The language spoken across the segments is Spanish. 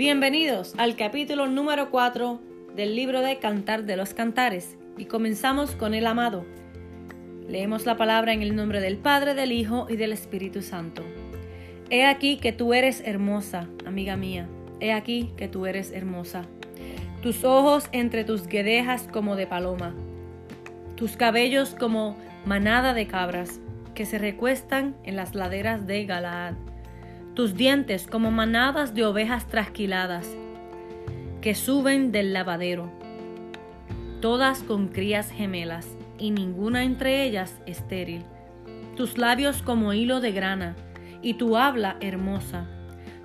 Bienvenidos al capítulo número 4 del libro de Cantar de los Cantares y comenzamos con el amado. Leemos la palabra en el nombre del Padre, del Hijo y del Espíritu Santo. He aquí que tú eres hermosa, amiga mía. He aquí que tú eres hermosa. Tus ojos entre tus guedejas como de paloma. Tus cabellos como manada de cabras que se recuestan en las laderas de Galaad. Tus dientes como manadas de ovejas trasquiladas que suben del lavadero. Todas con crías gemelas y ninguna entre ellas estéril. Tus labios como hilo de grana y tu habla hermosa.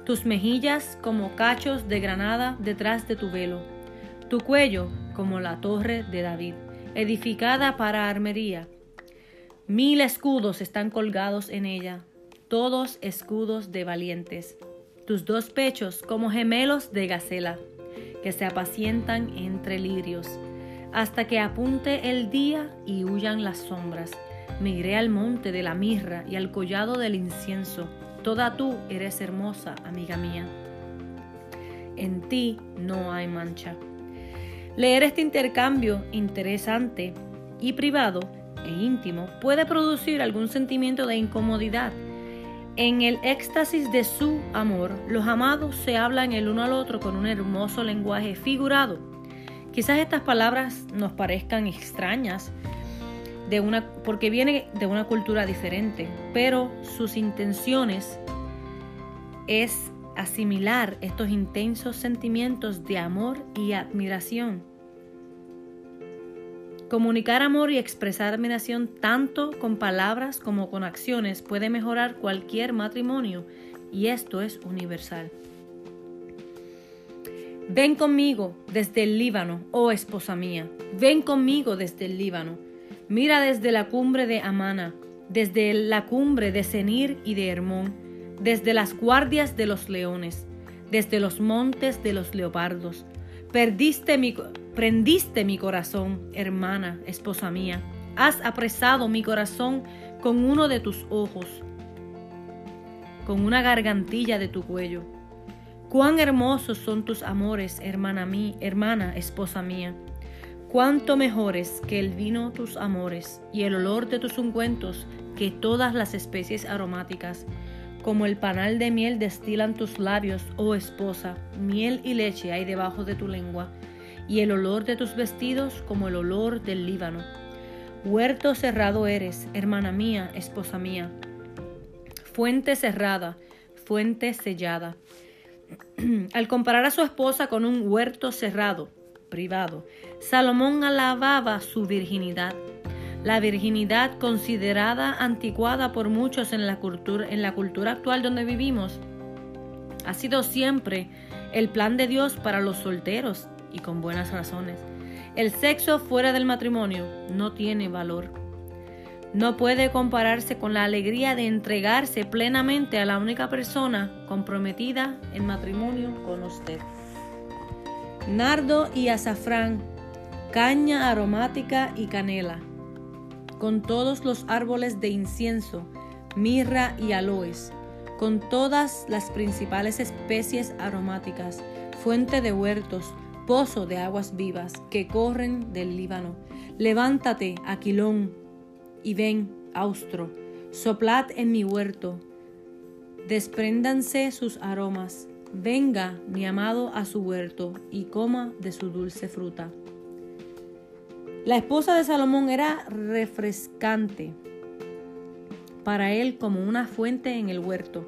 Tus mejillas como cachos de granada detrás de tu velo. Tu cuello como la torre de David, edificada para armería. Mil escudos están colgados en ella, todos escudos de valientes. Tus dos pechos como gemelos de gacela, que se apacientan entre lirios, hasta que apunte el día y huyan las sombras. Me iré al monte de la mirra y al collado del incienso. Toda tú eres hermosa, amiga mía. En ti no hay mancha. Leer este intercambio interesante y privado e íntimo puede producir algún sentimiento de incomodidad. En el éxtasis de su amor, los amados se hablan el uno al otro con un hermoso lenguaje figurado. Quizás estas palabras nos parezcan extrañas, de una, porque viene de una cultura diferente, pero sus intenciones es asimilar estos intensos sentimientos de amor y admiración. Comunicar amor y expresar admiración tanto con palabras como con acciones puede mejorar cualquier matrimonio y esto es universal. Ven conmigo desde el Líbano, oh esposa mía, ven conmigo desde el Líbano Mira desde la cumbre de Amana, desde la cumbre de Senir y de Hermón, desde las guardias de los leones, desde los montes de los leopardos. Perdiste mi, prendiste mi corazón, hermana, esposa mía. Has apresado mi corazón con uno de tus ojos, con una gargantilla de tu cuello. Cuán hermosos son tus amores, hermana mía, hermana, esposa mía cuánto mejores que el vino tus amores y el olor de tus ungüentos que todas las especies aromáticas. Como el panal de miel destilan tus labios, oh esposa, miel y leche hay debajo de tu lengua, y el olor de tus vestidos como el olor del Líbano. Huerto cerrado eres, hermana mía, esposa mía. Fuente cerrada, fuente sellada. Al comparar a su esposa con un huerto cerrado, privado. Salomón alababa su virginidad, la virginidad considerada anticuada por muchos en la, cultura, actual donde vivimos. Ha sido siempre el plan de Dios para los solteros y con buenas razones. El sexo fuera del matrimonio no tiene valor. No puede compararse con la alegría de entregarse plenamente a la única persona comprometida en matrimonio con usted nardo y azafrán, caña aromática y canela, con todos los árboles de incienso, mirra y aloes, con todas las principales especies aromáticas, fuente de huertos, pozo de aguas vivas que corren del Líbano. Levántate, Aquilón, y ven, Austro, soplad en mi huerto, despréndanse sus aromas Venga, mi amado, a su huerto y coma de su dulce fruta. La esposa de Salomón era refrescante para él como una fuente en el huerto.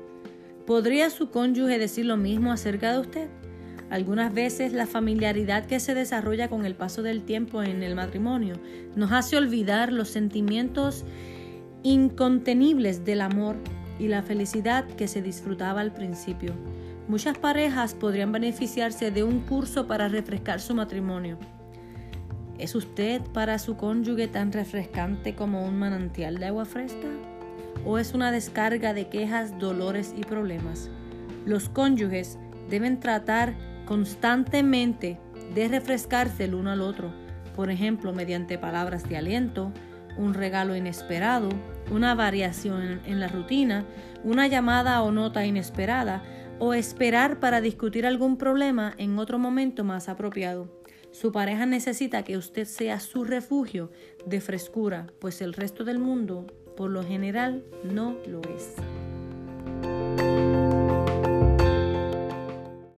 ¿Podría su cónyuge decir lo mismo acerca de usted? Algunas veces la familiaridad que se desarrolla con el paso del tiempo en el matrimonio nos hace olvidar los sentimientos incontenibles del amor y la felicidad que se disfrutaba al principio. Muchas parejas podrían beneficiarse de un curso para refrescar su matrimonio. ¿Es usted para su cónyuge tan refrescante como un manantial de agua fresca? ¿O es una descarga de quejas, dolores y problemas? Los cónyuges deben tratar constantemente de refrescarse el uno al otro, por ejemplo, mediante palabras de aliento, un regalo inesperado, una variación en la rutina, una llamada o nota inesperada, o esperar para discutir algún problema en otro momento más apropiado. Su pareja necesita que usted sea su refugio de frescura, pues el resto del mundo, por lo general, no lo es.